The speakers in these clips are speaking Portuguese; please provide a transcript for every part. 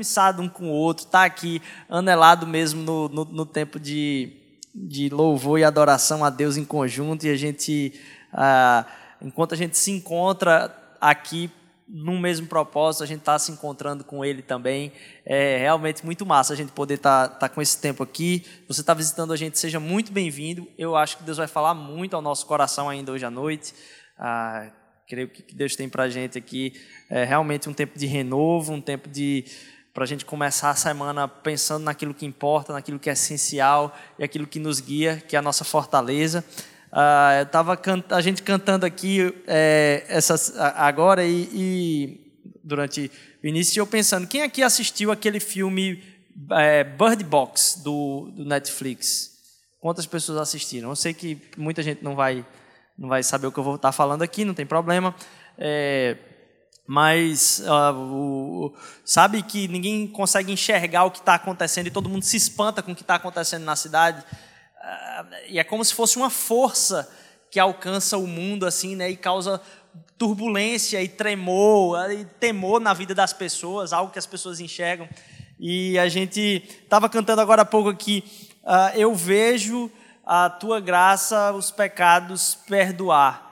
compromissado um com o outro, está aqui anelado mesmo no, no, no, tempo de, de louvor e adoração a Deus em conjunto, e a gente, ah, enquanto a gente se encontra aqui no mesmo propósito, a gente está se encontrando com ele também. É realmente muito massa a gente poder estar tá, tá com esse tempo aqui. Você está visitando a gente, seja muito bem-vindo. Eu acho que Deus vai falar muito ao nosso coração ainda hoje à noite. Ah, creio que Deus tem para a gente aqui é realmente um tempo de renovo, um tempo de para a gente começar a semana pensando naquilo que importa, naquilo que é essencial e aquilo que nos guia, que é a nossa fortaleza. Eu estava a gente cantando aqui é, essas, agora e, e, durante o início eu pensando quem aqui assistiu aquele filme é, Bird Box do, do Netflix? Quantas pessoas assistiram? Eu sei que muita gente não vai não vai saber o que eu vou estar falando aqui, não tem problema. É, mas uh, o, sabe que ninguém consegue enxergar o que está acontecendo e todo mundo se espanta com o que está acontecendo na cidade. Uh, e é como se fosse uma força que alcança o mundo assim, né, e causa turbulência e tremor, e temor na vida das pessoas, algo que as pessoas enxergam. E a gente estava cantando agora há pouco aqui, uh, eu vejo a tua graça os pecados perdoar.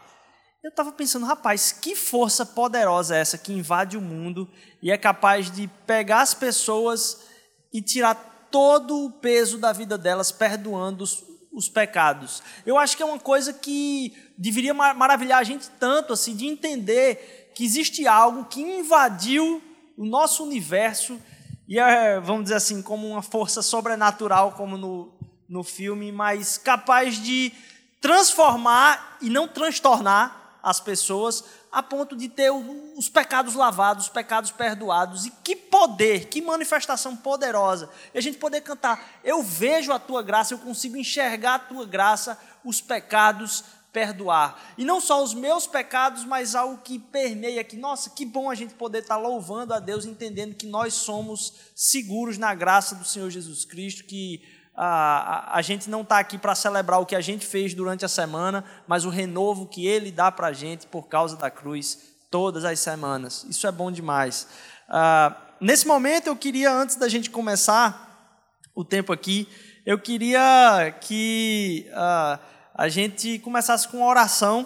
Eu estava pensando, rapaz, que força poderosa é essa que invade o mundo e é capaz de pegar as pessoas e tirar todo o peso da vida delas, perdoando os, os pecados. Eu acho que é uma coisa que deveria maravilhar a gente tanto, assim, de entender que existe algo que invadiu o nosso universo e é, vamos dizer assim, como uma força sobrenatural, como no, no filme, mas capaz de transformar e não transtornar as pessoas a ponto de ter os pecados lavados, os pecados perdoados. E que poder, que manifestação poderosa. E a gente poder cantar: Eu vejo a tua graça, eu consigo enxergar a tua graça, os pecados perdoar. E não só os meus pecados, mas algo que permeia aqui. Nossa, que bom a gente poder estar louvando a Deus, entendendo que nós somos seguros na graça do Senhor Jesus Cristo, que a, a, gente não está aqui para celebrar o que a gente fez durante a semana, mas o renovo que Ele dá para a gente por causa da cruz todas as semanas. Isso é bom demais. Ah, nesse momento, eu queria, antes da gente começar o tempo aqui, eu queria que ah, a gente começasse com uma oração,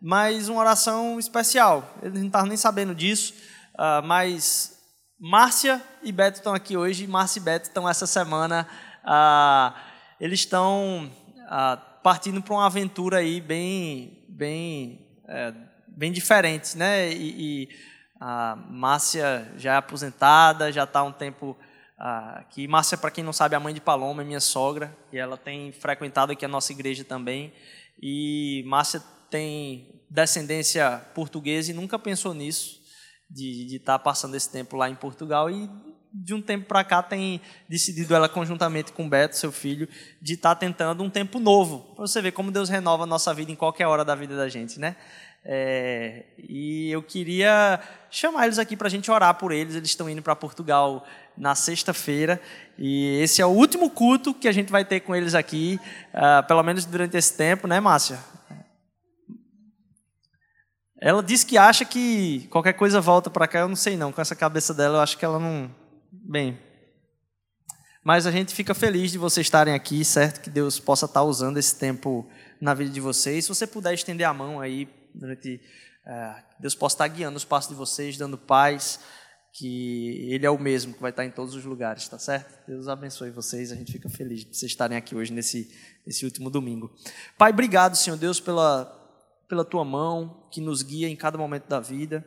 mas uma oração especial. Eles não estavam nem sabendo disso, ah, mas Márcia e Beto estão aqui hoje, Márcia e Beto estão essa semana ah, eles estão ah, partindo para uma aventura aí bem, bem, é, bem diferente, né? E, e, a Márcia já é aposentada, já está há um tempo ah, aqui. Márcia, para quem não sabe, é a mãe de Paloma, é minha sogra, e ela tem frequentado aqui a nossa igreja também. E Márcia tem descendência portuguesa e nunca pensou nisso, de estar tá passando esse tempo lá em Portugal e de um tempo para cá, tem decidido ela, conjuntamente com Beto, seu filho, de estar tá tentando um tempo novo. Para você ver como Deus renova a nossa vida em qualquer hora da vida da gente, né? É, e eu queria chamar eles aqui para a gente orar por eles. Eles estão indo para Portugal na sexta-feira e esse é o último culto que a gente vai ter com eles aqui, uh, pelo menos durante esse tempo, né, Márcia? Ela disse que acha que qualquer coisa volta para cá. Eu não sei não. Com essa cabeça dela, eu acho que ela não Bem, mas a gente fica feliz de vocês estarem aqui, certo? Que Deus possa estar usando esse tempo na vida de vocês. Se você puder estender a mão aí, durante, é, Deus possa estar guiando os passos de vocês, dando paz, que Ele é o mesmo que vai estar em todos os lugares, tá certo? Deus abençoe vocês. A gente fica feliz de vocês estarem aqui hoje nesse, nesse último domingo. Pai, obrigado, Senhor Deus, pela, pela tua mão que nos guia em cada momento da vida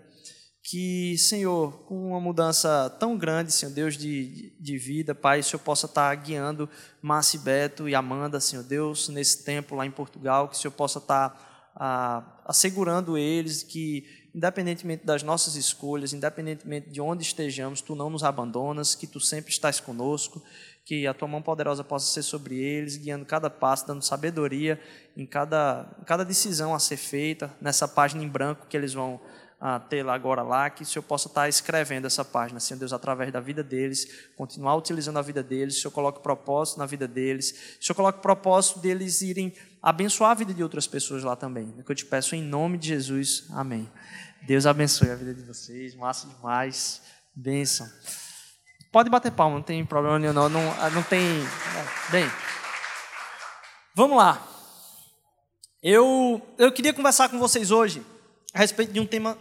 que, Senhor, com uma mudança tão grande, Senhor Deus, de, de vida, Pai, o Senhor possa estar guiando Márcio Beto e Amanda, Senhor Deus, nesse tempo lá em Portugal, que o Senhor possa estar ah, assegurando eles que, independentemente das nossas escolhas, independentemente de onde estejamos, Tu não nos abandonas, que Tu sempre estás conosco, que a Tua mão poderosa possa ser sobre eles, guiando cada passo, dando sabedoria em cada, em cada decisão a ser feita, nessa página em branco que eles vão a tê-la agora lá, que o Senhor possa estar escrevendo essa página, Senhor Deus, através da vida deles, continuar utilizando a vida deles, o Senhor coloque propósito na vida deles, o Senhor coloque propósito deles irem abençoar a vida de outras pessoas lá também. É que eu te peço em nome de Jesus, amém. Deus abençoe a vida de vocês, massa demais, bênção. Pode bater palma, não tem problema nenhum, não. Não, ah, não tem. É, bem. Vamos lá. Eu, eu queria conversar com vocês hoje a respeito de um tema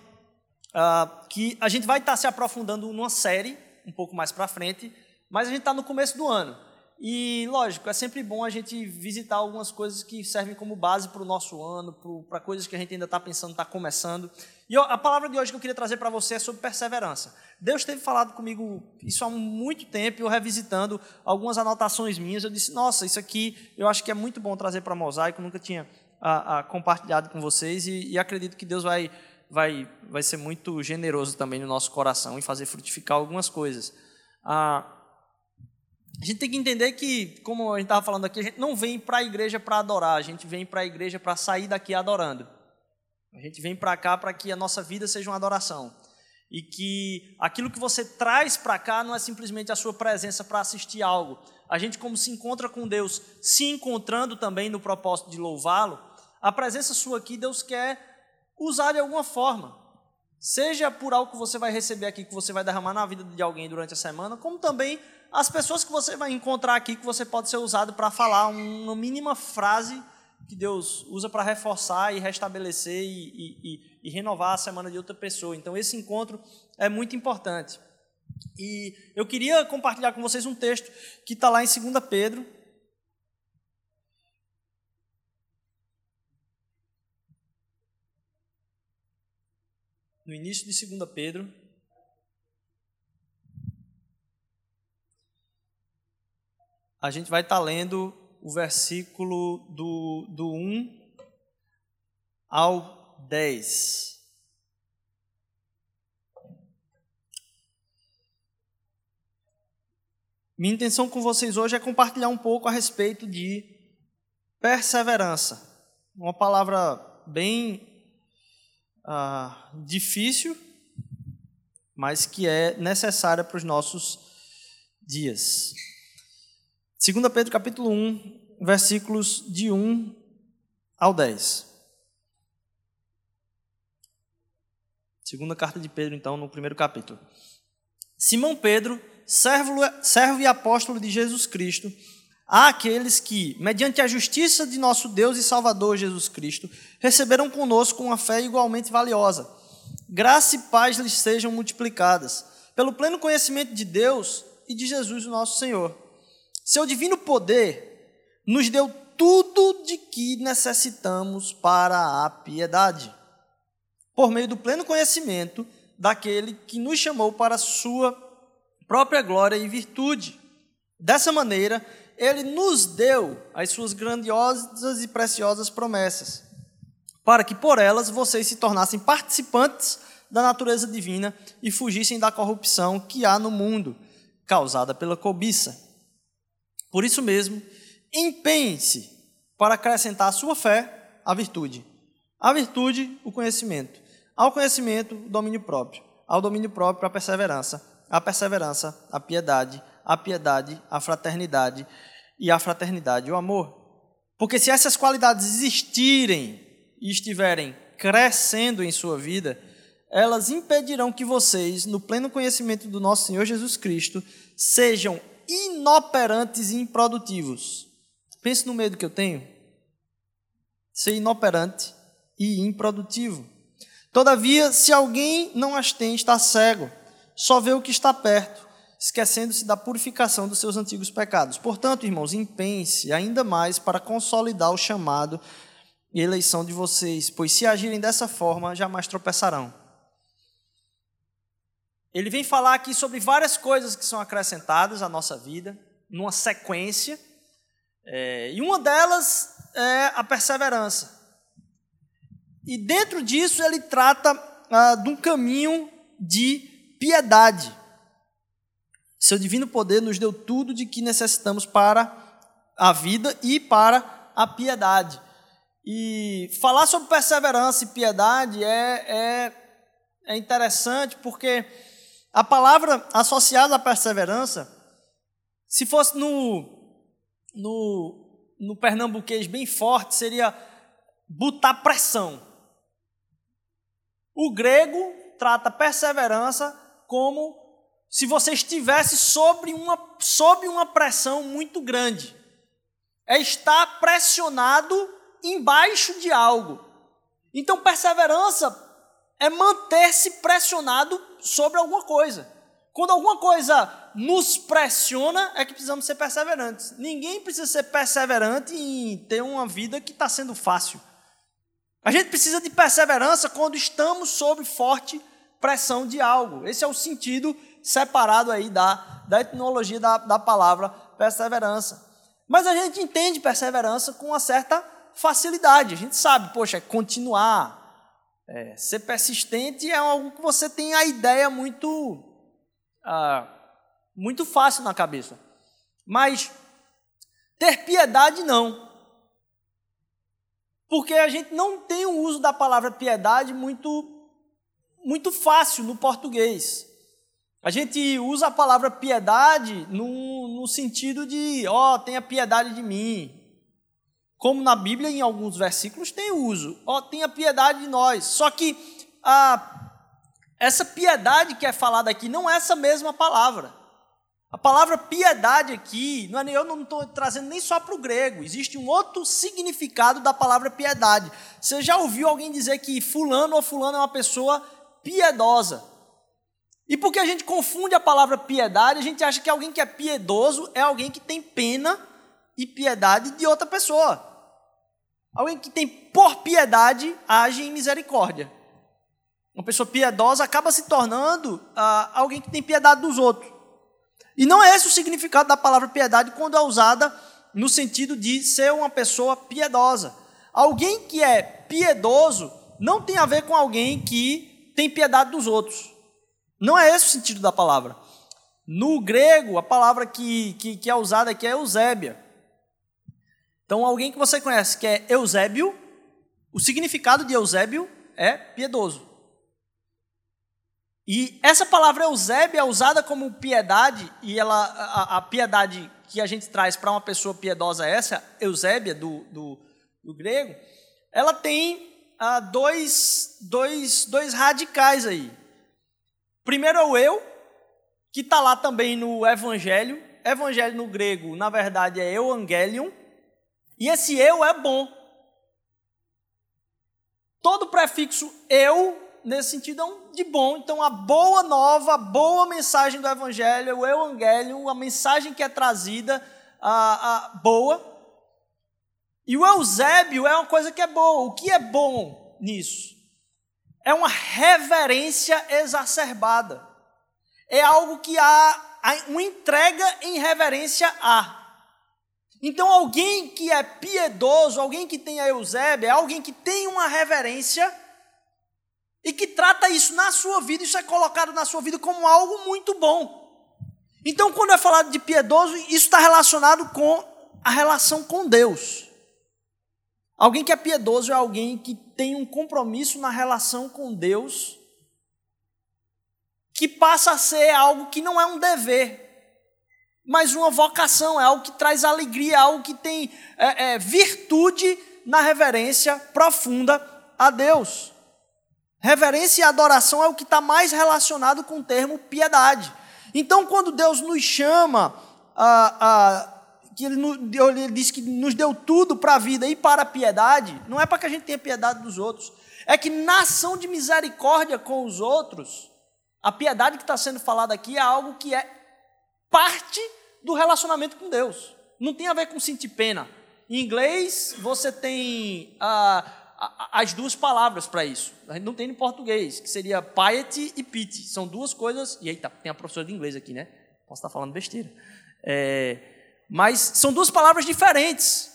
uh, que a gente vai estar se aprofundando numa série um pouco mais para frente, mas a gente está no começo do ano. E, lógico, é sempre bom a gente visitar algumas coisas que servem como base para o nosso ano, para coisas que a gente ainda está pensando, está começando. E a palavra de hoje que eu queria trazer para você é sobre perseverança. Deus teve falado comigo isso há muito tempo, eu revisitando algumas anotações minhas, eu disse, nossa, isso aqui eu acho que é muito bom trazer para Mosaico, nunca tinha a, a, compartilhado com vocês e, e acredito que Deus vai, vai, vai ser muito generoso também no nosso coração e fazer frutificar algumas coisas. Ah, a gente tem que entender que, como a gente estava falando aqui, a gente não vem para a igreja para adorar, a gente vem para a igreja para sair daqui adorando. A gente vem para cá para que a nossa vida seja uma adoração. E que aquilo que você traz para cá não é simplesmente a sua presença para assistir algo. A gente, como se encontra com Deus, se encontrando também no propósito de louvá-lo, a presença sua aqui, Deus quer usar de alguma forma. Seja por algo que você vai receber aqui, que você vai derramar na vida de alguém durante a semana, como também as pessoas que você vai encontrar aqui, que você pode ser usado para falar uma mínima frase que Deus usa para reforçar e restabelecer e, e, e, renovar a semana de outra pessoa. Então, esse encontro é muito importante. E eu queria compartilhar com vocês um texto que está lá em 2 Pedro. No início de 2 Pedro, a gente vai estar tá lendo o versículo do, do 1 ao 10. Minha intenção com vocês hoje é compartilhar um pouco a respeito de perseverança. Uma palavra bem ah, difícil, mas que é necessária para os nossos dias. 2 Pedro capítulo 1, versículos de 1 ao 10. Segunda carta de Pedro, então, no primeiro capítulo. Simão Pedro, servo, servo e apóstolo de Jesus Cristo, há aqueles que, mediante a justiça de nosso Deus e Salvador Jesus Cristo, receberam conosco uma fé igualmente valiosa. Graça e paz lhes sejam multiplicadas, pelo pleno conhecimento de Deus e de Jesus, o nosso Senhor seu divino poder nos deu tudo de que necessitamos para a piedade, por meio do pleno conhecimento daquele que nos chamou para a sua própria glória e virtude. Dessa maneira, ele nos deu as suas grandiosas e preciosas promessas, para que por elas vocês se tornassem participantes da natureza divina e fugissem da corrupção que há no mundo, causada pela cobiça. Por isso mesmo, empenhe-se para acrescentar à sua fé a virtude. A virtude, o conhecimento. Ao conhecimento, o domínio próprio. Ao domínio próprio, a perseverança. A perseverança, a piedade. A piedade, a fraternidade. E a fraternidade, o amor. Porque se essas qualidades existirem e estiverem crescendo em sua vida, elas impedirão que vocês, no pleno conhecimento do nosso Senhor Jesus Cristo, sejam inoperantes e improdutivos. Pense no medo que eu tenho. Ser inoperante e improdutivo. Todavia, se alguém não as tem, está cego, só vê o que está perto, esquecendo-se da purificação dos seus antigos pecados. Portanto, irmãos, empenhe-se ainda mais para consolidar o chamado e eleição de vocês, pois se agirem dessa forma, jamais tropeçarão. Ele vem falar aqui sobre várias coisas que são acrescentadas à nossa vida, numa sequência, é, e uma delas é a perseverança. E dentro disso ele trata ah, de um caminho de piedade. Seu divino poder nos deu tudo de que necessitamos para a vida e para a piedade. E falar sobre perseverança e piedade é, é, é interessante porque a palavra associada à perseverança, se fosse no, no, no pernambuquês bem forte, seria botar pressão. O grego trata perseverança como se você estivesse sobre uma, sob uma pressão muito grande. É estar pressionado embaixo de algo. Então, perseverança é manter-se pressionado sobre alguma coisa. Quando alguma coisa nos pressiona, é que precisamos ser perseverantes. Ninguém precisa ser perseverante em ter uma vida que está sendo fácil. A gente precisa de perseverança quando estamos sob forte pressão de algo. Esse é o sentido separado aí da, da etimologia da, da palavra perseverança. Mas a gente entende perseverança com uma certa facilidade. A gente sabe, poxa, é continuar, é, ser persistente é algo que você tem a ideia muito, ah, muito fácil na cabeça. Mas ter piedade não. Porque a gente não tem o uso da palavra piedade muito, muito fácil no português. A gente usa a palavra piedade no, no sentido de, ó, oh, tenha piedade de mim, como na Bíblia, em alguns versículos, tem uso. Ó, oh, tenha piedade de nós. Só que a, essa piedade que é falada aqui não é essa mesma palavra. A palavra piedade aqui, não é, eu não estou trazendo nem só para o grego, existe um outro significado da palavra piedade. Você já ouviu alguém dizer que fulano ou fulano é uma pessoa piedosa? E porque a gente confunde a palavra piedade, a gente acha que alguém que é piedoso é alguém que tem pena e piedade de outra pessoa. Alguém que tem por piedade age em misericórdia. Uma pessoa piedosa acaba se tornando ah, alguém que tem piedade dos outros. E não é esse o significado da palavra piedade quando é usada no sentido de ser uma pessoa piedosa. Alguém que é piedoso não tem a ver com alguém que tem piedade dos outros. Não é esse o sentido da palavra. No grego, a palavra que, que, que é usada aqui é eusébia. Então, alguém que você conhece que é Eusébio, o significado de Eusébio é piedoso. E essa palavra Eusébio é usada como piedade, e ela, a, a piedade que a gente traz para uma pessoa piedosa, essa, Eusébia, do, do, do grego, ela tem ah, dois, dois, dois radicais aí. Primeiro é o eu, que está lá também no Evangelho. Evangelho no grego, na verdade, é Evangelion, e esse eu é bom. Todo prefixo eu, nesse sentido, é um de bom. Então, a boa nova, a boa mensagem do Evangelho, o Evangelho, a mensagem que é trazida, a, a boa. E o Eusébio é uma coisa que é boa. O que é bom nisso? É uma reverência exacerbada. É algo que há uma entrega em reverência a. Então, alguém que é piedoso, alguém que tem a Eusébia, é alguém que tem uma reverência e que trata isso na sua vida, isso é colocado na sua vida como algo muito bom. Então, quando é falado de piedoso, isso está relacionado com a relação com Deus. Alguém que é piedoso é alguém que tem um compromisso na relação com Deus, que passa a ser algo que não é um dever, mas uma vocação, é algo que traz alegria, é algo que tem é, é, virtude na reverência profunda a Deus. Reverência e adoração é o que está mais relacionado com o termo piedade. Então, quando Deus nos chama, a, a, que ele, ele diz que nos deu tudo para a vida e para a piedade, não é para que a gente tenha piedade dos outros, é que na ação de misericórdia com os outros, a piedade que está sendo falada aqui é algo que é parte do relacionamento com Deus. Não tem a ver com sentir pena. Em inglês, você tem ah, as duas palavras para isso. A gente não tem em português, que seria piety e pity. São duas coisas. E aí tá, tem a professora de inglês aqui, né? Posso estar falando besteira. É, mas são duas palavras diferentes.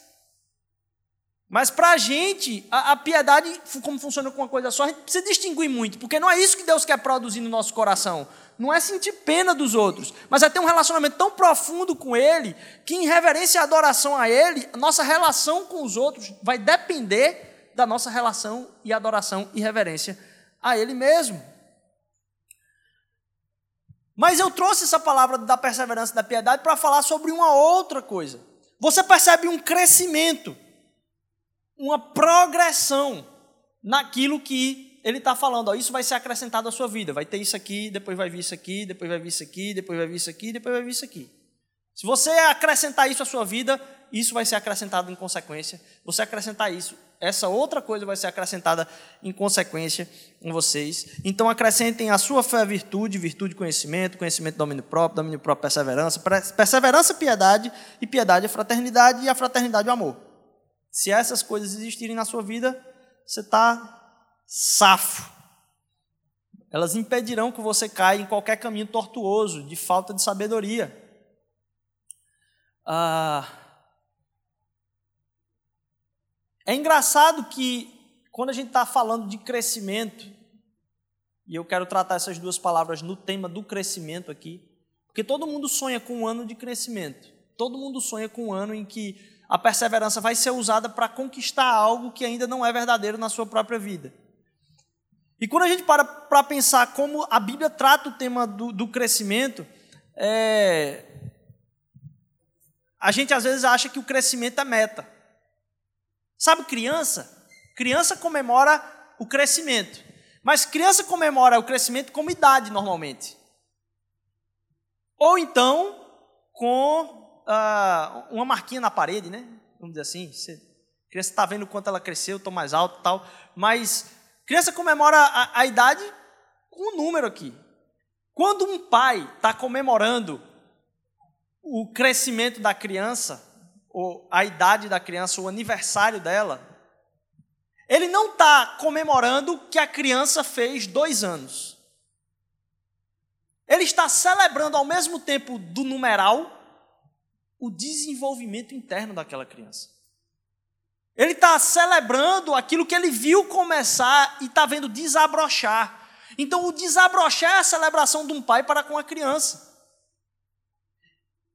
Mas para a gente, a, piedade, como funciona com uma coisa só, a gente precisa distinguir muito, porque não é isso que Deus quer produzir no nosso coração. Não é sentir pena dos outros, mas é ter um relacionamento tão profundo com Ele, que em reverência e adoração a Ele, nossa relação com os outros vai depender da nossa relação e adoração e reverência a Ele mesmo. Mas eu trouxe essa palavra da perseverança e da piedade para falar sobre uma outra coisa. Você percebe um crescimento uma progressão naquilo que ele está falando, ó, isso vai ser acrescentado à sua vida. Vai ter isso aqui, depois vai vir isso aqui, depois vai vir isso aqui, depois vai vir isso aqui, depois vai vir isso aqui. Se você acrescentar isso à sua vida, isso vai ser acrescentado em consequência. Você acrescentar isso, essa outra coisa vai ser acrescentada em consequência em vocês. Então acrescentem a sua fé virtude, virtude conhecimento, conhecimento domínio próprio, domínio próprio perseverança, perseverança piedade e piedade a fraternidade e a fraternidade o amor. Se essas coisas existirem na sua vida, você está safo. Elas impedirão que você caia em qualquer caminho tortuoso, de falta de sabedoria. Ah, é engraçado que, quando a gente está falando de crescimento, e eu quero tratar essas duas palavras no tema do crescimento aqui, porque todo mundo sonha com um ano de crescimento. Todo mundo sonha com um ano em que a perseverança vai ser usada para conquistar algo que ainda não é verdadeiro na sua própria vida. E quando a gente para para pensar como a Bíblia trata o tema do, do crescimento, é, a gente às vezes acha que o crescimento é meta. Sabe criança? Criança comemora o crescimento. Mas criança comemora o crescimento como idade normalmente. Ou então com uh, uma marquinha na parede, né? Vamos dizer assim. Você, a criança está vendo quanto ela cresceu, estou mais alto tal. Mas Criança comemora a, a idade com um número aqui. Quando um pai está comemorando o crescimento da criança, a idade da criança, o aniversário dela, ele não está comemorando que a criança fez dois anos. Ele está celebrando ao mesmo tempo do numeral o desenvolvimento interno daquela criança. Ele está celebrando aquilo que ele viu começar e está vendo desabrochar. Então, o desabrochar é a celebração de um pai para com a criança.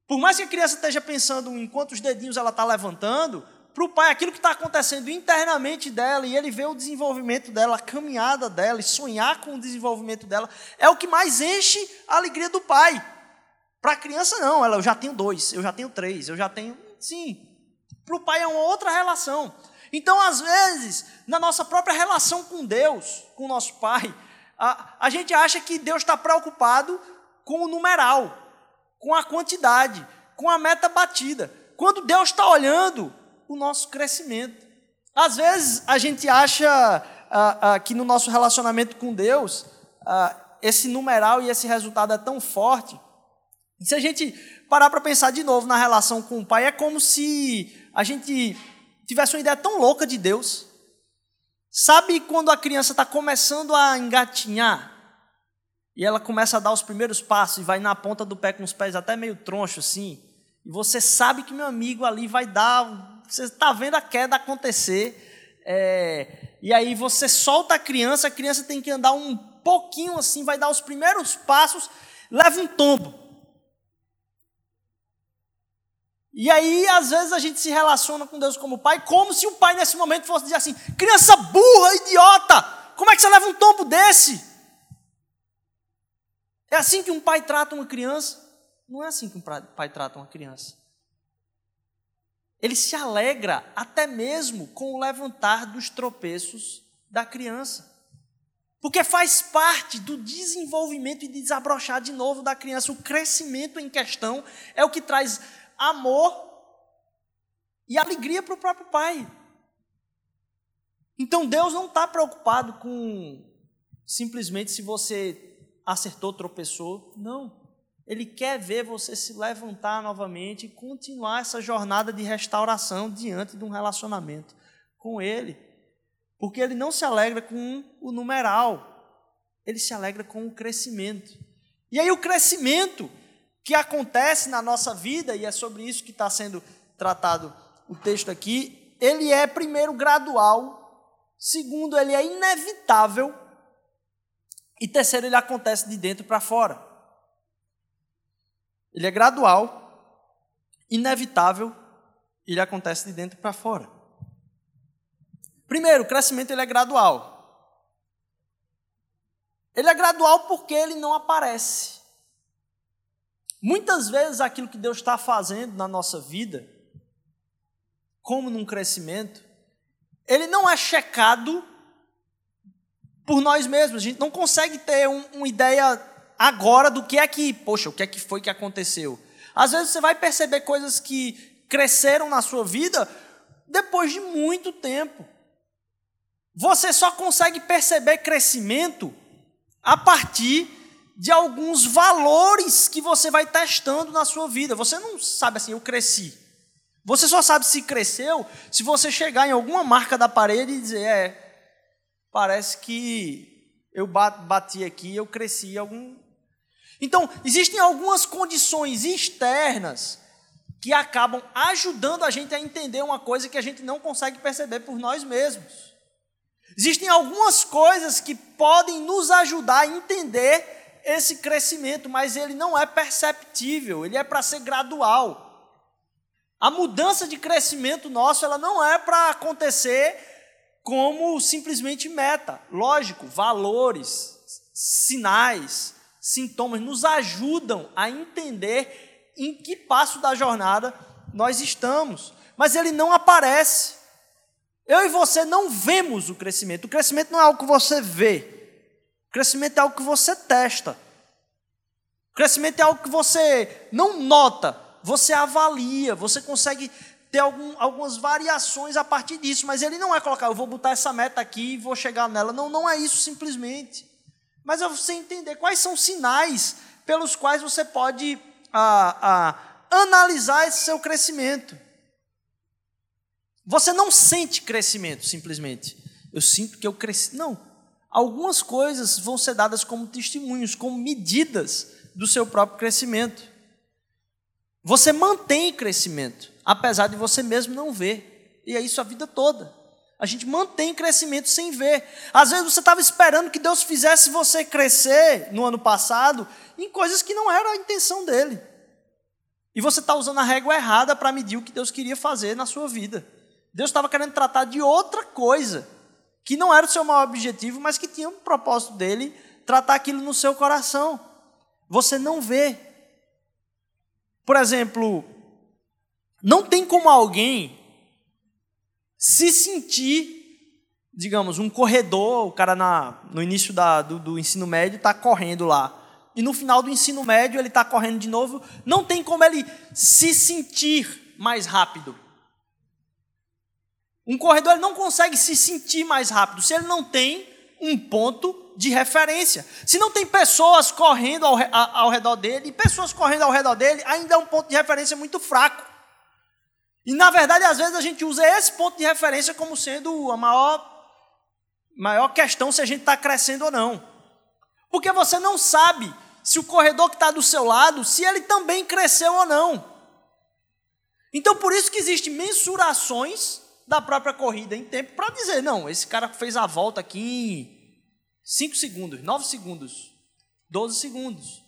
Por mais que a criança esteja pensando em quantos dedinhos ela está levantando, para o pai aquilo que está acontecendo internamente dela e ele vê o desenvolvimento dela, a caminhada dela e sonhar com o desenvolvimento dela, é o que mais enche a alegria do pai. Para a criança, não, ela, eu já tenho dois, eu já tenho três, eu já tenho. Sim, para o pai é uma outra relação. Então, às vezes, na nossa própria relação com Deus, com o nosso pai, a, a gente acha que Deus está preocupado com o numeral, com a quantidade, com a meta batida. Quando Deus está olhando o nosso crescimento. Às vezes a gente acha ah, ah, que no nosso relacionamento com Deus, ah, esse numeral e esse resultado é tão forte. E se a gente parar para pensar de novo na relação com o pai, é como se a gente tivesse uma ideia tão louca de Deus. Sabe quando a criança está começando a engatinhar e ela começa a dar os primeiros passos e vai na ponta do pé com os pés até meio troncho assim, e você sabe que meu amigo ali vai dar, você está vendo a queda acontecer, é, e aí você solta a criança, a criança tem que andar um pouquinho assim, vai dar os primeiros passos, leva um tombo. E aí, às vezes, a gente se relaciona com Deus como pai, como se o pai nesse momento fosse dizer assim: criança burra, idiota, como é que você leva um tombo desse? É assim que um pai trata uma criança? Não é assim que um pai trata uma criança. Ele se alegra até mesmo com o levantar dos tropeços da criança. Porque faz parte do desenvolvimento e desabrochar de novo da criança. O crescimento em questão é o que traz amor e alegria para o próprio pai. Então Deus não está preocupado com simplesmente se você acertou, tropeçou. Não. Ele quer ver você se levantar novamente e continuar essa jornada de restauração diante de um relacionamento com Ele. Porque Ele não se alegra com o numeral, Ele se alegra com o crescimento. E aí, o crescimento que acontece na nossa vida, e é sobre isso que está sendo tratado o texto aqui, ele é, primeiro, gradual, segundo, ele é inevitável, e terceiro, ele acontece de dentro para fora. Ele é gradual, inevitável, ele acontece de dentro para fora. Primeiro, o crescimento ele é gradual. Ele é gradual porque ele não aparece. Muitas vezes aquilo que Deus está fazendo na nossa vida, como num crescimento, ele não é checado por nós mesmos. A gente não consegue ter um, uma ideia agora do que é que, poxa, o que é que foi que aconteceu. Às vezes você vai perceber coisas que cresceram na sua vida depois de muito tempo. Você só consegue perceber crescimento a partir de alguns valores que você vai testando na sua vida. Você não sabe assim, eu cresci. Você só sabe se cresceu se você chegar em alguma marca da parede e dizer, é, parece que eu bati aqui, eu cresci algum. Então, existem algumas condições externas que acabam ajudando a gente a entender uma coisa que a gente não consegue perceber por nós mesmos. Existem algumas coisas que podem nos ajudar a entender esse crescimento, mas ele não é perceptível, ele é para ser gradual. A mudança de crescimento nosso, ela não é para acontecer como simplesmente meta. Lógico, valores, sinais, sintomas nos ajudam a entender em que passo da jornada nós estamos, mas ele não aparece. Eu e você não vemos o crescimento. O crescimento não é algo que você vê. O crescimento é algo que você testa. O crescimento é algo que você não nota, você avalia, você consegue ter algum, algumas variações a partir disso, mas ele não é colocar, eu vou botar essa meta aqui e vou chegar nela. Não, não é isso simplesmente. Mas é você entender quais são os sinais pelos quais você pode ah, ah, analisar esse seu crescimento. Você não sente crescimento simplesmente. Eu sinto que eu cresci. Não. Algumas coisas vão ser dadas como testemunhos, como medidas do seu próprio crescimento. Você mantém crescimento, apesar de você mesmo não ver. E é isso a vida toda. A gente mantém crescimento sem ver. Às vezes você estava esperando que Deus fizesse você crescer no ano passado em coisas que não era a intenção dele. E você está usando a régua errada para medir o que Deus queria fazer na sua vida. Deus estava querendo tratar de outra coisa, que não era o seu maior objetivo, mas que tinha um propósito dele tratar aquilo no seu coração. Você não vê. Por exemplo, não tem como alguém se sentir, digamos, um corredor, o cara na, no início da, do, do ensino médio está correndo lá. E no final do ensino médio ele está correndo de novo. Não tem como ele se sentir mais rápido. Um corredor ele não consegue se sentir mais rápido se ele não tem um ponto de referência. Se não tem pessoas correndo ao, ao redor dele, e pessoas correndo ao redor dele, ainda é um ponto de referência muito fraco. E na verdade, às vezes a gente usa esse ponto de referência como sendo a maior, maior questão se a gente está crescendo ou não. Porque você não sabe se o corredor que está do seu lado, se ele também cresceu ou não. Então, por isso que existem mensurações da própria corrida em tempo para dizer, não, esse cara fez a volta aqui em 5 segundos, 9 segundos, 12 segundos.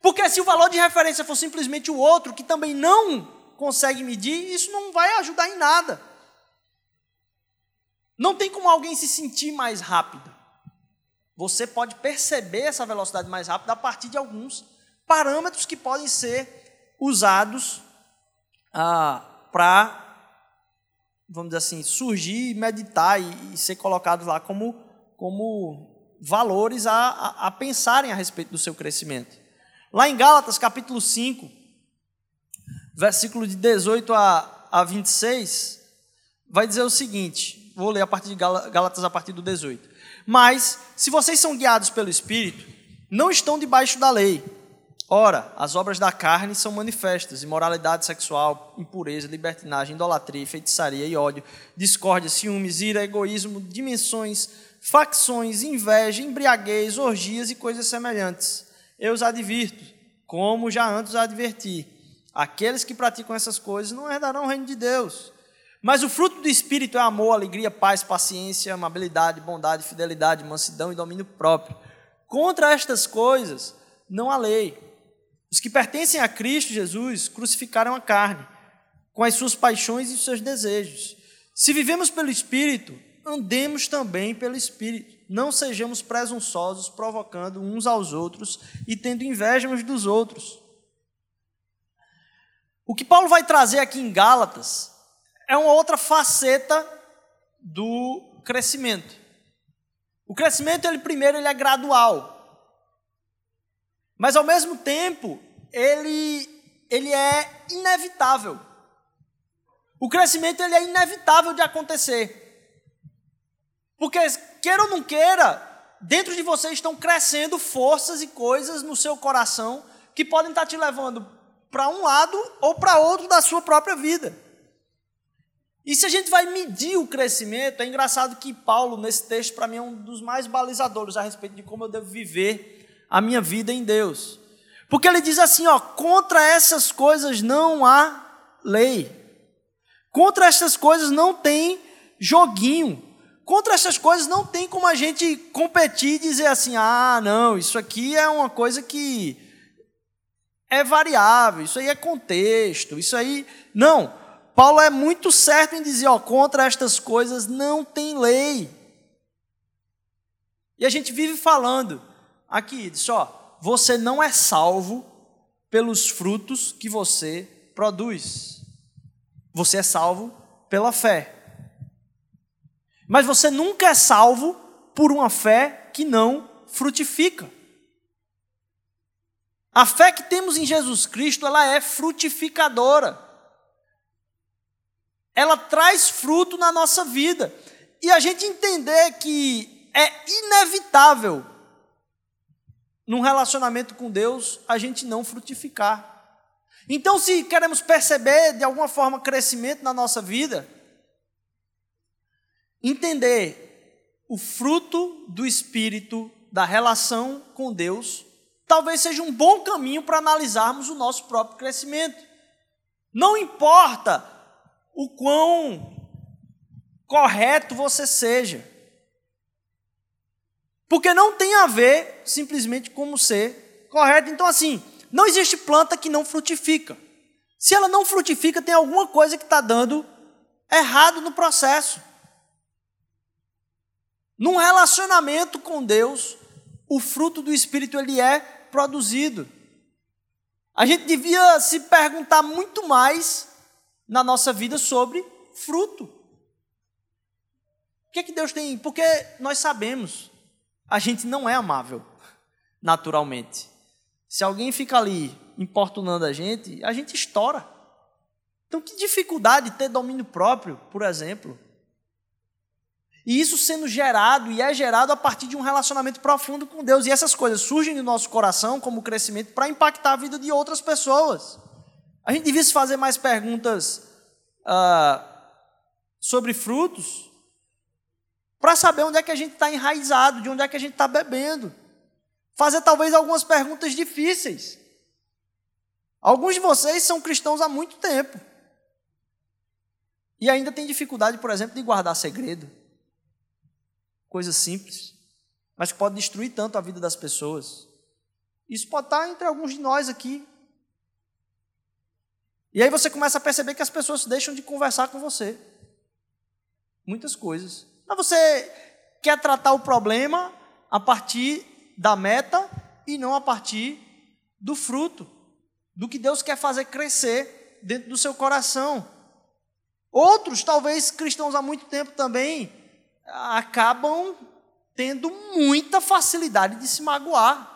Porque se o valor de referência for simplesmente o outro, que também não consegue medir, isso não vai ajudar em nada. Não tem como alguém se sentir mais rápido. Você pode perceber essa velocidade mais rápida a partir de alguns parâmetros que podem ser usados ah, para vamos dizer assim, surgir, meditar e, e ser colocados lá como, como valores a, a, a, pensarem a respeito do seu crescimento. Lá em Gálatas, capítulo 5, versículo de 18 a, a 26, vai dizer o seguinte: vou ler a partir de Gálatas a partir do 18. Mas, se vocês são guiados pelo Espírito, não estão debaixo da lei. Ora, as obras da carne são manifestas: imoralidade sexual, impureza, libertinagem, idolatria, feitiçaria e ódio, discórdia, ciúmes, ira, egoísmo, dimensões, facções, inveja, embriaguez, orgias e coisas semelhantes. Eu os advirto, como já antes adverti: aqueles que praticam essas coisas não herdarão o reino de Deus. Mas o fruto do Espírito é amor, alegria, paz, paciência, amabilidade, bondade, fidelidade, mansidão e domínio próprio. Contra estas coisas não há lei. Os que pertencem a Cristo Jesus crucificaram a carne, com as suas paixões e os seus desejos. Se vivemos pelo Espírito, andemos também pelo Espírito. Não sejamos presunçosos, provocando uns aos outros e tendo inveja uns dos outros. O que Paulo vai trazer aqui em Gálatas é uma outra faceta do crescimento. O crescimento, ele primeiro, ele é gradual. Mas ao mesmo tempo, ele, ele é inevitável. O crescimento ele é inevitável de acontecer. Porque, queira ou não queira, dentro de você estão crescendo forças e coisas no seu coração que podem estar te levando para um lado ou para outro da sua própria vida. E se a gente vai medir o crescimento, é engraçado que Paulo, nesse texto, para mim, é um dos mais balizadores a respeito de como eu devo viver a minha vida em Deus. Porque ele diz assim: ó, contra essas coisas não há lei. Contra essas coisas não tem joguinho. Contra essas coisas não tem como a gente competir e dizer assim: ah, não, isso aqui é uma coisa que é variável, isso aí é contexto, isso aí. Não. Paulo é muito certo em dizer, ó, contra estas coisas não tem lei. E a gente vive falando aqui, diz, ó, você não é salvo pelos frutos que você produz. Você é salvo pela fé. Mas você nunca é salvo por uma fé que não frutifica. A fé que temos em Jesus Cristo, ela é frutificadora ela traz fruto na nossa vida. E a gente entender que é inevitável num relacionamento com Deus a gente não frutificar. Então, se queremos perceber de alguma forma crescimento na nossa vida, entender o fruto do Espírito da relação com Deus, talvez seja um bom caminho para analisarmos o nosso próprio crescimento. Não importa o quão correto você seja. Porque não tem a ver simplesmente como ser correto. Então, assim, não existe planta que não frutifica. Se ela não frutifica, tem alguma coisa que está dando errado no processo. Num relacionamento com Deus, o fruto do Espírito ele é produzido. A gente devia se perguntar muito mais na nossa vida sobre fruto. O que é que Deus tem? Porque nós sabemos, a gente não é amável, naturalmente. Se alguém fica ali importunando a gente, a gente estoura. Então, que dificuldade ter domínio próprio, por exemplo. E isso sendo gerado, e é gerado a partir de um relacionamento profundo com Deus. E essas coisas surgem no nosso coração como crescimento para impactar a vida de outras pessoas. A gente devia se fazer mais perguntas ah, sobre frutos para saber onde é que a gente está enraizado, de onde é que a gente está bebendo. Fazer talvez algumas perguntas difíceis. Alguns de vocês são cristãos há muito tempo. E ainda tem dificuldade, por exemplo, de guardar segredo. Coisas simples, mas que pode destruir tanto a vida das pessoas. Isso pode estar entre alguns de nós aqui. E aí você começa a perceber que as pessoas deixam de conversar com você. Muitas coisas. Mas você quer tratar o problema a partir da meta e não a partir do fruto, do que Deus quer fazer crescer dentro do seu coração. Outros, talvez cristãos há muito tempo também, acabam tendo muita facilidade de se magoar.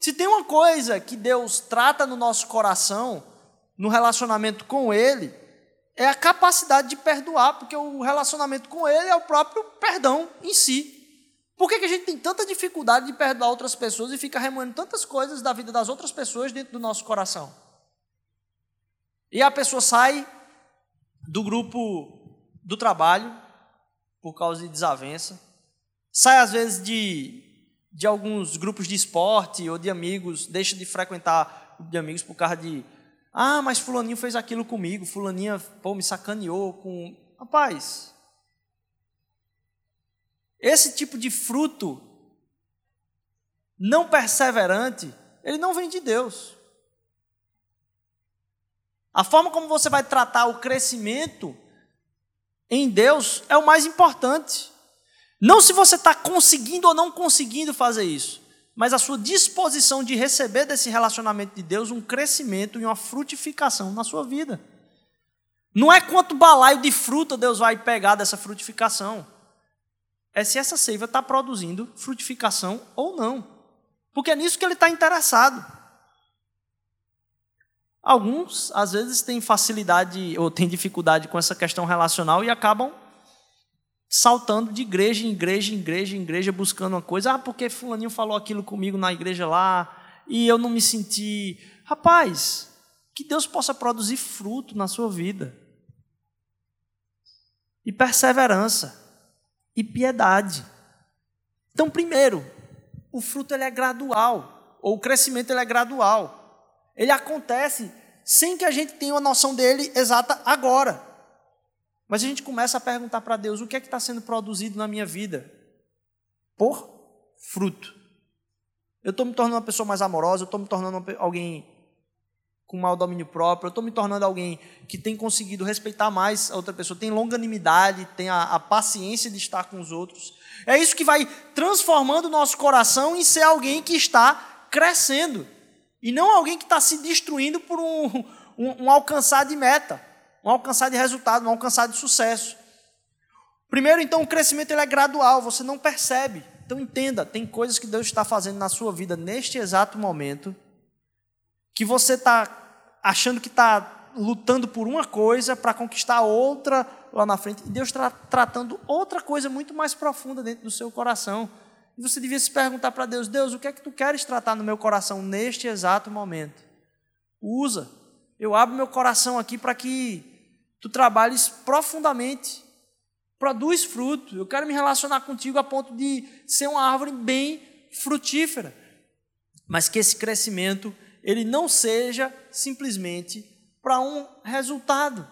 Se tem uma coisa que Deus trata no nosso coração, no relacionamento com Ele, é a capacidade de perdoar, porque o relacionamento com Ele é o próprio perdão em si. Por que, que a gente tem tanta dificuldade de perdoar outras pessoas e fica remoendo tantas coisas da vida das outras pessoas dentro do nosso coração? E a pessoa sai do grupo do trabalho por causa de desavença, sai às vezes de de alguns grupos de esporte ou de amigos, deixa de frequentar de amigos por causa de ah, mas fulaninho fez aquilo comigo, fulaninha, pô, me sacaneou com, rapaz. Esse tipo de fruto não perseverante, ele não vem de Deus. A forma como você vai tratar o crescimento em Deus é o mais importante. Não se você está conseguindo ou não conseguindo fazer isso, mas a sua disposição de receber desse relacionamento de Deus um crescimento e uma frutificação na sua vida. Não é quanto balaio de fruta Deus vai pegar dessa frutificação. é se essa seiva está produzindo frutificação ou não. Porque é nisso que ele está interessado. Alguns, às vezes, têm facilidade ou têm dificuldade com essa questão relacional e acabam saltando de igreja em igreja, em igreja, em igreja, buscando uma coisa. Ah, porque fulaninho falou aquilo comigo na igreja lá e eu não me senti. Rapaz, que Deus possa produzir fruto na sua vida. E perseverança. E piedade. Então, primeiro, o fruto ele é gradual, ou o crescimento ele é gradual. Ele acontece sem que a gente tenha uma noção dele exata agora. Mas a gente começa a perguntar para Deus: o que é que está sendo produzido na minha vida? Por fruto. Eu estou me tornando uma pessoa mais amorosa, eu estou me tornando alguém com mau domínio próprio, eu estou me tornando alguém que tem conseguido respeitar mais a outra pessoa, tem longanimidade, tem a, a, paciência de estar com os outros. É isso que vai transformando o nosso coração em ser alguém que está crescendo, e não alguém que está se destruindo por um, um, um alcançar de meta um alcançar de resultado, um alcançar de sucesso. Primeiro, então, o crescimento ele é gradual, você não percebe. Então, entenda: tem coisas que Deus está fazendo na sua vida neste exato momento, que você está achando que está lutando por uma coisa para conquistar outra lá na frente, e Deus está tratando outra coisa muito mais profunda dentro do seu coração. E você devia se perguntar para Deus: Deus, o que é que tu queres tratar no meu coração neste exato momento? Usa. Eu abro meu coração aqui para que tu trabalhes profundamente, produz fruto. Eu quero me relacionar contigo a ponto de ser uma árvore bem frutífera. Mas que esse crescimento ele não seja simplesmente para um resultado.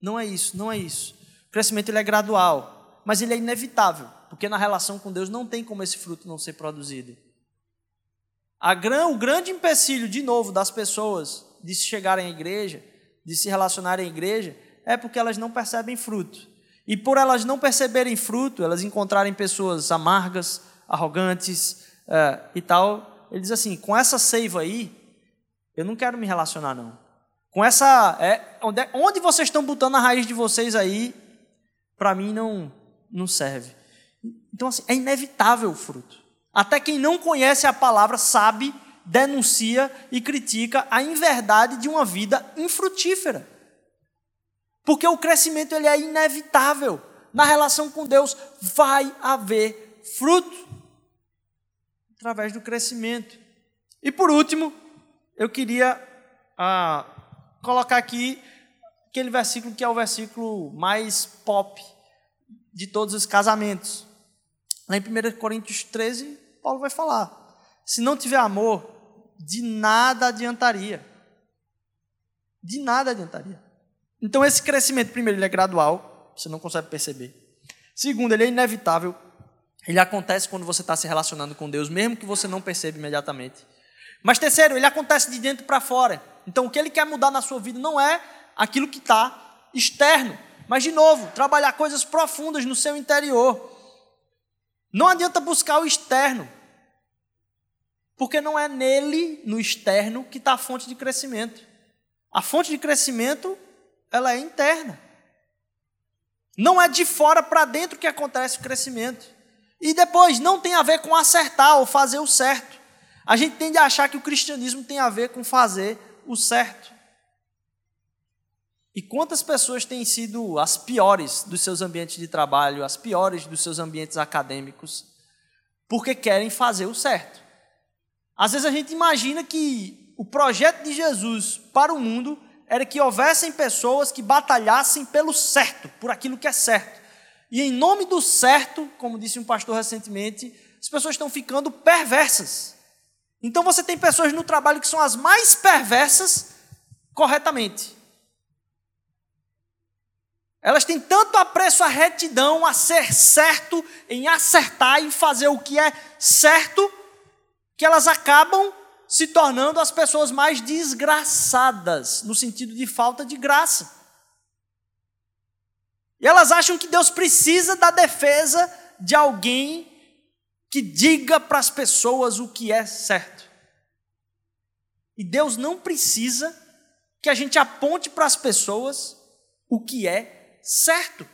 Não é isso, não é isso. O crescimento ele é gradual, mas ele é inevitável, porque na relação com Deus não tem como esse fruto não ser produzido. Gran, o grande empecilho, de novo, das pessoas de se chegarem à igreja de se relacionarem à igreja é porque elas não percebem fruto. E por elas não perceberem fruto, elas encontrarem pessoas amargas, arrogantes é, e tal, ele diz assim: com essa seiva aí, eu não quero me relacionar, não. Com essa. É, onde, é, onde vocês estão botando a raiz de vocês aí, para mim não, não serve. Então, assim, é inevitável o fruto. Até quem não conhece a palavra sabe denuncia e critica a inverdade de uma vida infrutífera. Porque o crescimento ele é inevitável. Na relação com Deus vai haver fruto através do crescimento. E por último, eu queria ah, colocar aqui aquele versículo que é o versículo mais pop de todos os casamentos. Lá em 1 Coríntios 13, Paulo vai falar: se não tiver amor, de nada adiantaria. De nada adiantaria. Então, esse crescimento, primeiro, ele é gradual, você não consegue perceber. Segundo, ele é inevitável. Ele acontece quando você está se relacionando com Deus, mesmo que você não perceba imediatamente. Mas terceiro, ele acontece de dentro para fora. Então, o que ele quer mudar na sua vida não é aquilo que está externo, mas, de novo, trabalhar coisas profundas no seu interior. Não adianta buscar o externo, porque não é nele, no externo, que está a fonte de crescimento. A fonte de crescimento, ela é interna. Não é de fora para dentro que acontece o crescimento. E depois, não tem a ver com acertar ou fazer o certo. A gente tende a achar que o cristianismo tem a ver com fazer o certo. E quantas pessoas têm sido as piores dos seus ambientes de trabalho, as piores dos seus ambientes acadêmicos, porque querem fazer o certo? Às vezes a gente imagina que o projeto de Jesus para o mundo era que houvessem pessoas que batalhassem pelo certo, por aquilo que é certo. E em nome do certo, como disse um pastor recentemente, as pessoas estão ficando perversas. Então você tem pessoas no trabalho que são as mais perversas corretamente. Elas têm tanto apreço à retidão, a ser certo, em acertar, em fazer o que é certo, que elas acabam se tornando as pessoas mais desgraçadas, no sentido de falta de graça. E elas acham que Deus precisa da defesa de alguém que diga para as pessoas o que é certo. E Deus não precisa que a gente aponte para as pessoas o que é certo.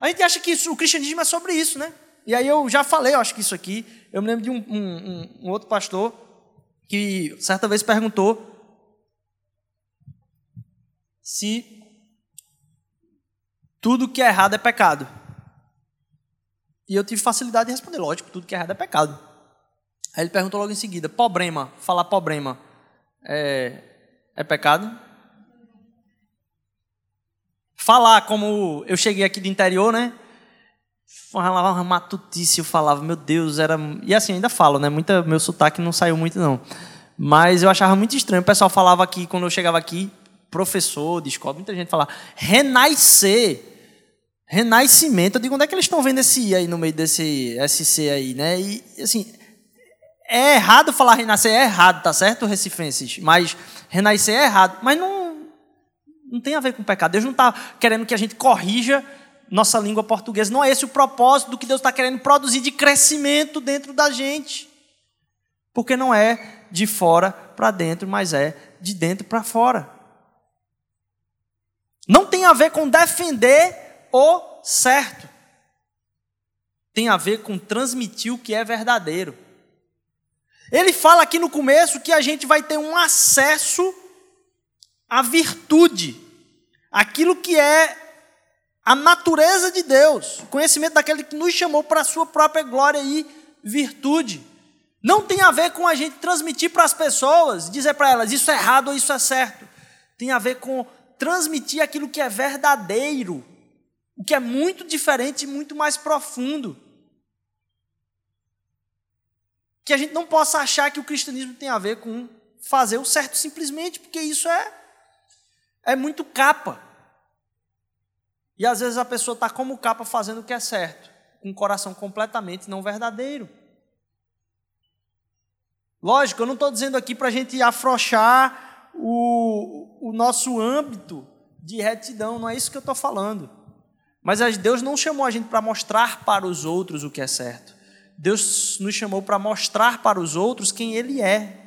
A gente acha que isso, o cristianismo é sobre isso, né? E aí eu já falei, eu acho que isso aqui. Eu me lembro de um, um, um outro pastor que certa vez perguntou se tudo que é errado é pecado. E eu tive facilidade de responder, lógico, tudo que é errado é pecado. Aí ele perguntou logo em seguida, problema, falar problema é, é pecado? Falar como eu cheguei aqui do interior, né? Falava matutice, eu falava, meu Deus, era. E assim, ainda falo, né? Muita, meu sotaque não saiu muito, não. Mas eu achava muito estranho. O pessoal falava aqui, quando eu chegava aqui, professor de escola, muita gente falava, renascer. Renascimento. Eu digo, onde é que eles estão vendo esse I aí no meio desse SC aí, né? E, assim, é errado falar renascer, é errado, tá certo, recifenses? Mas renascer é errado. Mas não, não tem a ver com pecado. Deus não está querendo que a gente corrija nossa língua portuguesa. Não é esse o propósito do que Deus está querendo produzir de crescimento dentro da gente. Porque não é de fora para dentro, mas é de dentro para fora. Não tem a ver com defender o certo. Tem a ver com transmitir o que é verdadeiro. Ele fala aqui no começo que a gente vai ter um acesso à virtude, aquilo que é a natureza de Deus, o conhecimento daquele que nos chamou para a sua própria glória e virtude. Não tem a ver com a gente transmitir para as pessoas, dizer para elas isso é errado ou isso é certo. Tem a ver com transmitir aquilo que é verdadeiro, o que é muito diferente e muito mais profundo que a gente não possa achar que o cristianismo tem a ver com fazer o certo simplesmente, porque isso é, é muito capa. E às vezes a pessoa está como capa fazendo o que é certo, com o coração completamente não verdadeiro. Lógico, eu não estou dizendo aqui para a gente afrouxar o, o nosso âmbito de retidão, não é isso que eu estou falando. Mas Deus não chamou a gente para mostrar para os outros o que é certo. Deus nos chamou para mostrar para os outros quem Ele é.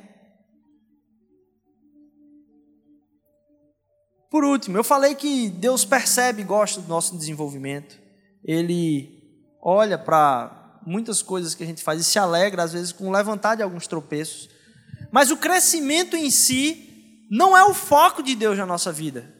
Por último, eu falei que Deus percebe e gosta do nosso desenvolvimento. Ele olha para muitas coisas que a gente faz e se alegra, às vezes, com levantar de alguns tropeços. Mas o crescimento em si não é o foco de Deus na nossa vida.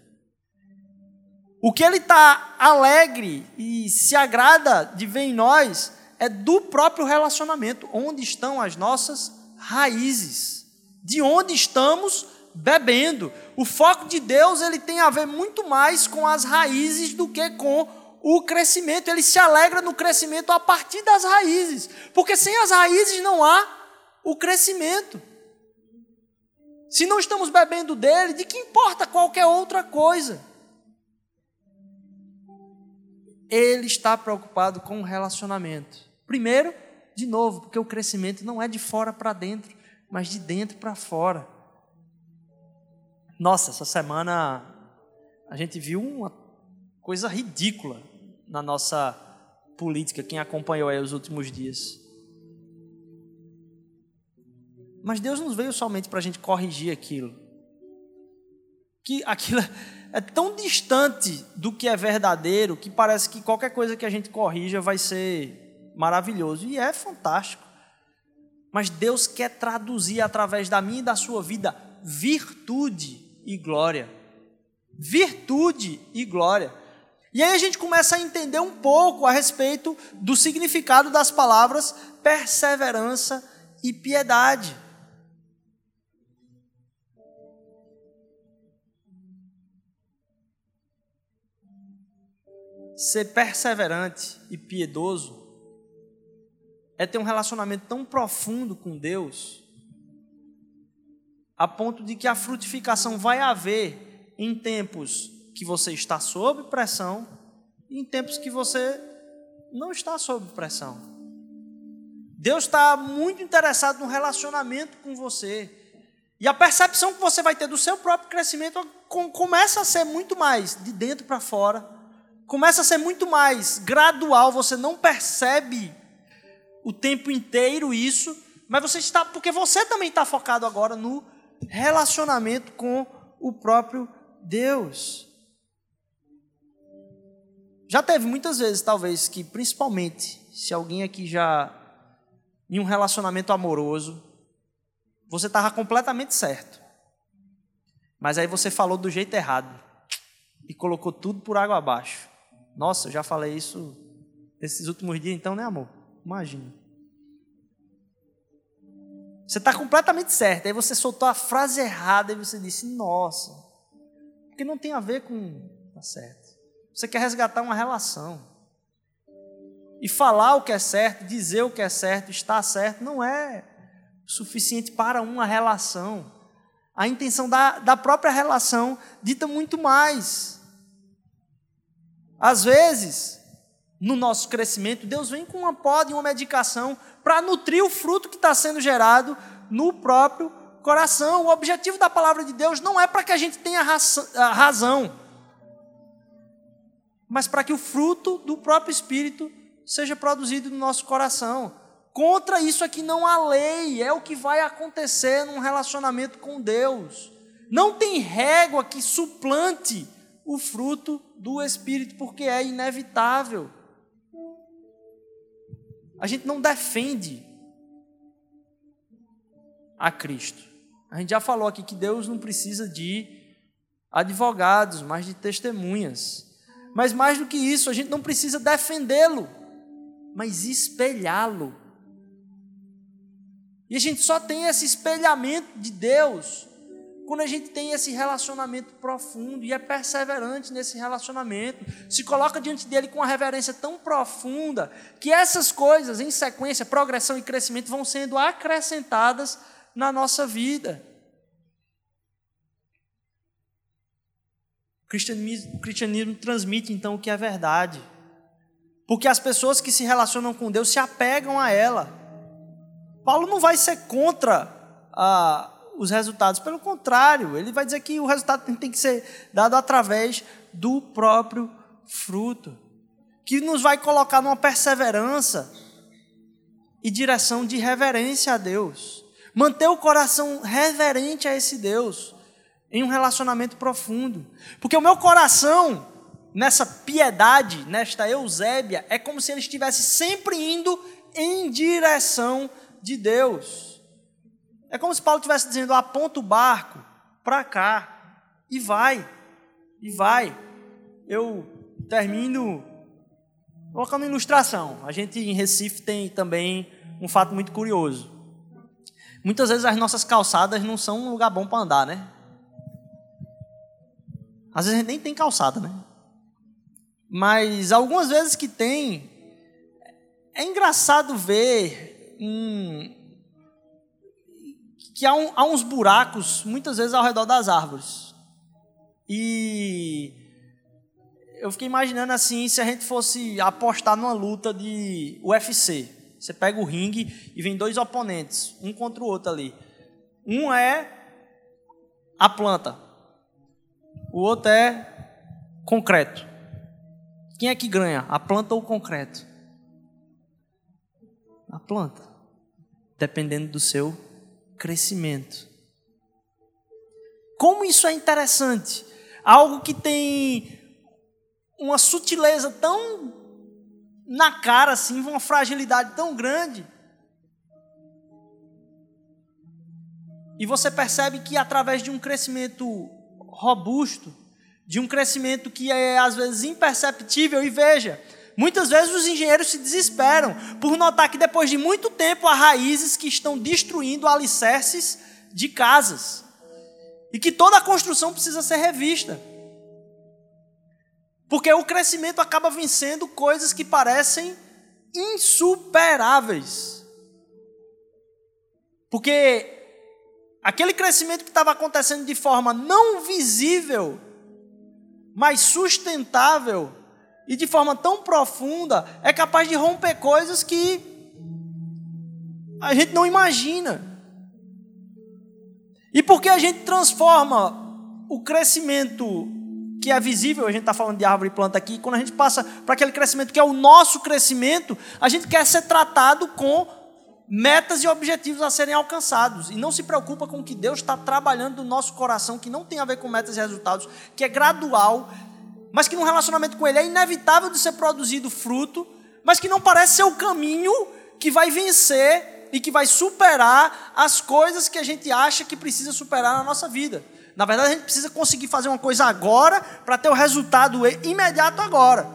O que Ele está alegre e se agrada de ver em nós é do próprio relacionamento, onde estão as nossas raízes, de onde estamos bebendo. O foco de Deus ele tem a ver muito mais com as raízes do que com o crescimento. Ele se alegra no crescimento a partir das raízes, porque sem as raízes não há o crescimento. Se não estamos bebendo dele, de que importa qualquer outra coisa? Ele está preocupado com o relacionamento. Primeiro, de novo, porque o crescimento não é de fora para dentro, mas de dentro para fora. Nossa, essa semana a gente viu uma coisa ridícula na nossa política, quem acompanhou aí os últimos dias. Mas Deus não veio somente para a gente corrigir aquilo. Que aquilo é tão distante do que é verdadeiro que parece que qualquer coisa que a gente corrija vai ser maravilhoso e é fantástico. Mas Deus quer traduzir através da minha e da sua vida virtude e glória. Virtude e glória. E aí a gente começa a entender um pouco a respeito do significado das palavras perseverança e piedade. Ser perseverante e piedoso é ter um relacionamento tão profundo com Deus, a ponto de que a frutificação vai haver em tempos que você está sob pressão e em tempos que você não está sob pressão. Deus está muito interessado no relacionamento com você. E a percepção que você vai ter do seu próprio crescimento começa a ser muito mais de dentro para fora, começa a ser muito mais gradual, você não percebe o tempo inteiro isso, mas você está, porque você também está focado agora no relacionamento com o próprio Deus. Já teve muitas vezes, talvez, que principalmente se alguém aqui já em um relacionamento amoroso, você estava completamente certo. Mas aí você falou do jeito errado e colocou tudo por água abaixo. Nossa, eu já falei isso nesses últimos dias, então, né, amor? Imagina. Você está completamente certo. Aí você soltou a frase errada e você disse, nossa. Porque não tem a ver com. Tá certo. Você quer resgatar uma relação. E falar o que é certo, dizer o que é certo, estar certo, não é suficiente para uma relação. A intenção da, da própria relação dita muito mais. Às vezes, no nosso crescimento, Deus vem com uma poda e uma medicação para nutrir o fruto que está sendo gerado no próprio coração. O objetivo da palavra de Deus não é para que a gente tenha razão, mas para que o fruto do próprio Espírito seja produzido no nosso coração. Contra isso aqui não há lei, é o que vai acontecer num relacionamento com Deus. Não tem régua que suplante o fruto do Espírito, porque é inevitável. A gente não defende a Cristo. A gente já falou aqui que Deus não precisa de advogados, mas de testemunhas. Mas mais do que isso, a gente não precisa defendê-lo, mas espelhá-lo. E a gente só tem esse espelhamento de Deus quando a gente tem esse relacionamento profundo e é perseverante nesse relacionamento, se coloca diante dele com uma reverência tão profunda que essas coisas, em sequência, progressão e crescimento, vão sendo acrescentadas na nossa vida. O cristianismo, o cristianismo transmite então o que é verdade, porque as pessoas que se relacionam com Deus se apegam a ela. Paulo não vai ser contra a os resultados. Pelo contrário, ele vai dizer que o resultado tem que ser dado através do próprio fruto, que nos vai colocar numa perseverança e direção de reverência a Deus. Manter o coração reverente a esse Deus em um relacionamento profundo. Porque o meu coração, nessa piedade, nesta Eusébia, é como se ele estivesse sempre indo em direção de Deus. É como se Paulo estivesse dizendo: aponta o barco para cá e vai, e vai. Eu termino colocando ilustração. A gente em Recife tem também um fato muito curioso. Muitas vezes as nossas calçadas não são um lugar bom para andar, né? Às vezes a gente nem tem calçada, né? Mas algumas vezes que tem, é engraçado ver um, que há, um, há uns buracos, muitas vezes ao redor das árvores. E eu fiquei imaginando assim, se a gente fosse apostar numa luta de UFC. Você pega o ringue e vem dois oponentes, um contra o outro ali. Um é a planta, o outro é concreto. Quem é que ganha, a planta ou o concreto? A planta, dependendo do seu crescimento. Como isso é interessante! Algo que tem uma sutileza tão na cara, assim, uma fragilidade tão grande. E você percebe que através de um crescimento robusto, de um crescimento que é às vezes imperceptível, e veja, Muitas vezes os engenheiros se desesperam por notar que depois de muito tempo há raízes que estão destruindo alicerces de casas e que toda a construção precisa ser revista. Porque o crescimento acaba vencendo coisas que parecem insuperáveis. Porque aquele crescimento que estava acontecendo de forma não visível, mas sustentável, e de forma tão profunda é capaz de romper coisas que a gente não imagina. E porque a gente transforma o crescimento que é visível, a gente está falando de árvore e planta aqui, quando a gente passa para aquele crescimento que é o nosso crescimento, a gente quer ser tratado com metas e objetivos a serem alcançados. E não se preocupa com o que Deus está trabalhando no nosso coração, que não tem a ver com metas e resultados, que é gradual, mas que no relacionamento com Ele é inevitável de ser produzido fruto, mas que não parece ser o caminho que vai vencer e que vai superar as coisas que a gente acha que precisa superar na nossa vida. Na verdade, a gente precisa conseguir fazer uma coisa agora para ter o resultado imediato agora.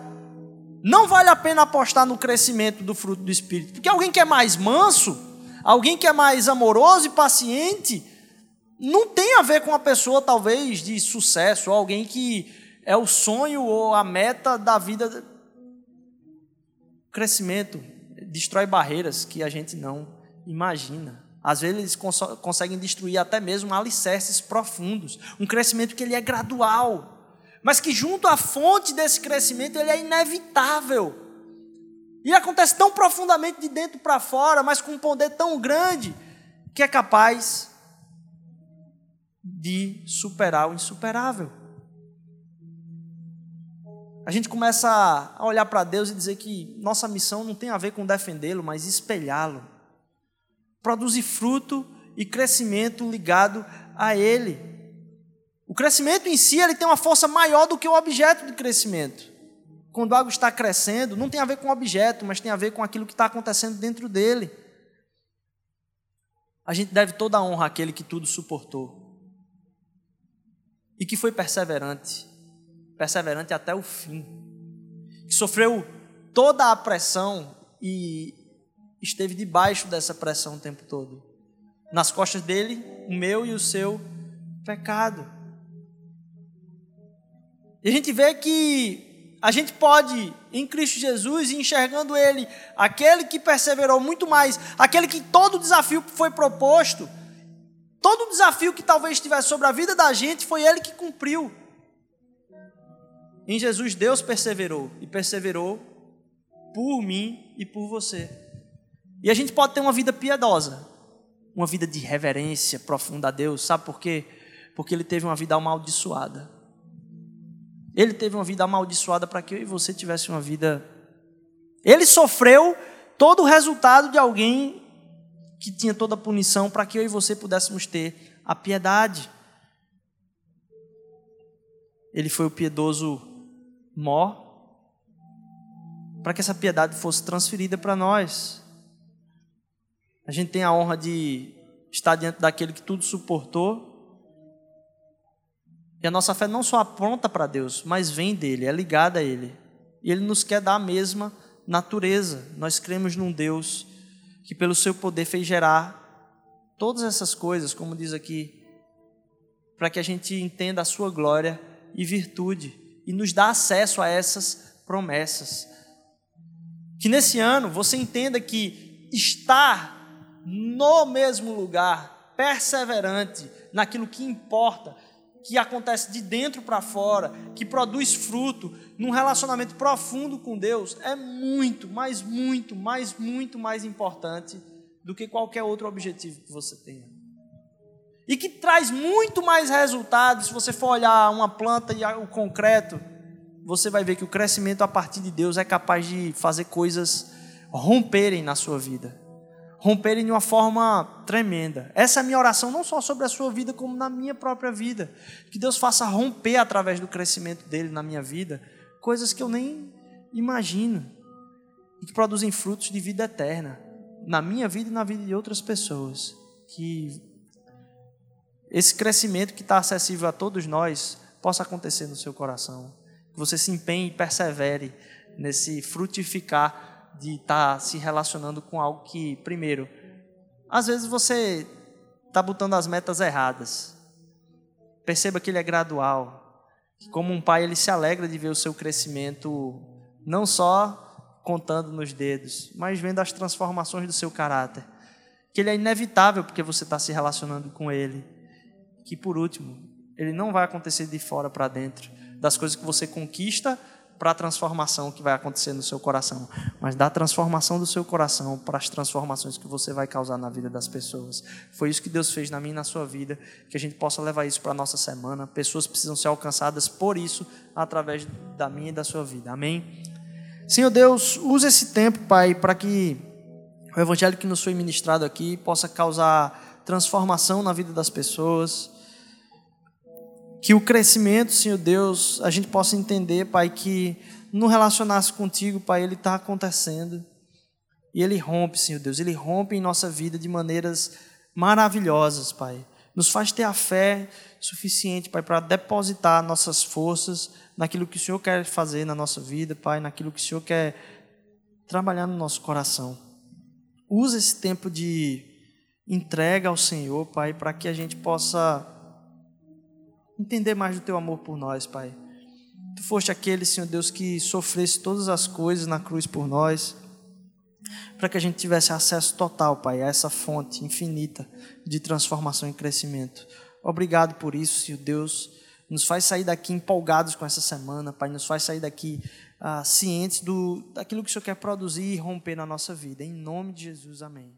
Não vale a pena apostar no crescimento do fruto do Espírito, porque alguém que é mais manso, alguém que é mais amoroso e paciente, não tem a ver com uma pessoa talvez de sucesso, alguém que é o sonho ou a meta da vida. Crescimento destrói barreiras que a gente não imagina. Às vezes eles cons conseguem destruir até mesmo alicerces profundos. Um crescimento que ele é gradual, mas que junto à fonte desse crescimento ele é inevitável. E acontece tão profundamente de dentro para fora, mas com um poder tão grande que é capaz de superar o insuperável. A gente começa a olhar para Deus e dizer que nossa missão não tem a ver com defendê-lo, mas espelhá-lo. Produzir fruto e crescimento ligado a Ele. O crescimento em si ele tem uma força maior do que o objeto de crescimento. Quando algo está crescendo, não tem a ver com o objeto, mas tem a ver com aquilo que está acontecendo dentro dele. A gente deve toda a honra àquele que tudo suportou e que foi perseverante, perseverante até o fim, que sofreu toda a pressão e esteve debaixo dessa pressão o tempo todo. Nas costas dele, o meu e o seu pecado. E a gente vê que a gente pode, em Cristo Jesus, enxergando Ele, aquele que perseverou muito mais, aquele que todo desafio foi proposto, Todo o desafio que talvez estivesse sobre a vida da gente foi ele que cumpriu. Em Jesus, Deus perseverou e perseverou por mim e por você. E a gente pode ter uma vida piedosa, uma vida de reverência profunda a Deus, sabe por quê? Porque ele teve uma vida amaldiçoada. Ele teve uma vida amaldiçoada para que eu e você tivesse uma vida. Ele sofreu todo o resultado de alguém que tinha toda a punição para que eu e você pudéssemos ter a piedade. Ele foi o piedoso mó para que essa piedade fosse transferida para nós. A gente tem a honra de estar diante daquele que tudo suportou. E a nossa fé não só apronta para Deus, mas vem dele, é ligada a ele. E ele nos quer dar a mesma natureza. Nós cremos num Deus que pelo seu poder fez gerar todas essas coisas, como diz aqui, para que a gente entenda a sua glória e virtude e nos dá acesso a essas promessas. Que nesse ano você entenda que estar no mesmo lugar, perseverante naquilo que importa, que acontece de dentro para fora, que produz fruto num relacionamento profundo com Deus, é muito, mas muito, mas muito mais importante do que qualquer outro objetivo que você tenha. E que traz muito mais resultados, se você for olhar uma planta e o concreto, você vai ver que o crescimento a partir de Deus é capaz de fazer coisas romperem na sua vida romperem de uma forma tremenda. Essa é a minha oração, não só sobre a sua vida, como na minha própria vida. Que Deus faça romper através do crescimento dele na minha vida coisas que eu nem imagino e que produzem frutos de vida eterna na minha vida e na vida de outras pessoas. Que esse crescimento que está acessível a todos nós possa acontecer no seu coração. Que você se empenhe e persevere nesse frutificar de estar tá se relacionando com algo que, primeiro, às vezes você está botando as metas erradas. Perceba que ele é gradual. Que como um pai, ele se alegra de ver o seu crescimento, não só contando nos dedos, mas vendo as transformações do seu caráter. Que ele é inevitável porque você está se relacionando com ele. Que por último, ele não vai acontecer de fora para dentro. Das coisas que você conquista para a transformação que vai acontecer no seu coração, mas da transformação do seu coração para as transformações que você vai causar na vida das pessoas. Foi isso que Deus fez na minha e na sua vida, que a gente possa levar isso para a nossa semana. Pessoas precisam ser alcançadas por isso, através da minha e da sua vida. Amém? Senhor Deus, use esse tempo, Pai, para que o evangelho que nos foi ministrado aqui possa causar transformação na vida das pessoas Que o crescimento, Senhor Deus, a gente possa entender, Pai, que no relacionar-se contigo, Pai, ele está acontecendo. E ele rompe, Senhor Deus, ele rompe em nossa vida de maneiras maravilhosas, Pai. Nos faz ter a fé suficiente, Pai, para depositar nossas forças naquilo que o Senhor quer fazer na nossa vida, Pai, naquilo que o Senhor quer trabalhar no nosso coração. Usa esse tempo de entrega ao Senhor, Pai, para que a gente possa entender mais do teu amor por nós, Pai. Tu foste aquele, Senhor Deus, que sofresse todas as coisas na cruz por nós, para que a gente tivesse acesso total, Pai, a essa fonte infinita de transformação e crescimento. Obrigado por isso, Senhor Deus. Nos faz sair daqui empolgados com essa semana, Pai. Nos faz sair daqui ah, cientes do, daquilo que o Senhor quer produzir e romper na nossa vida. Em nome de Jesus, amém.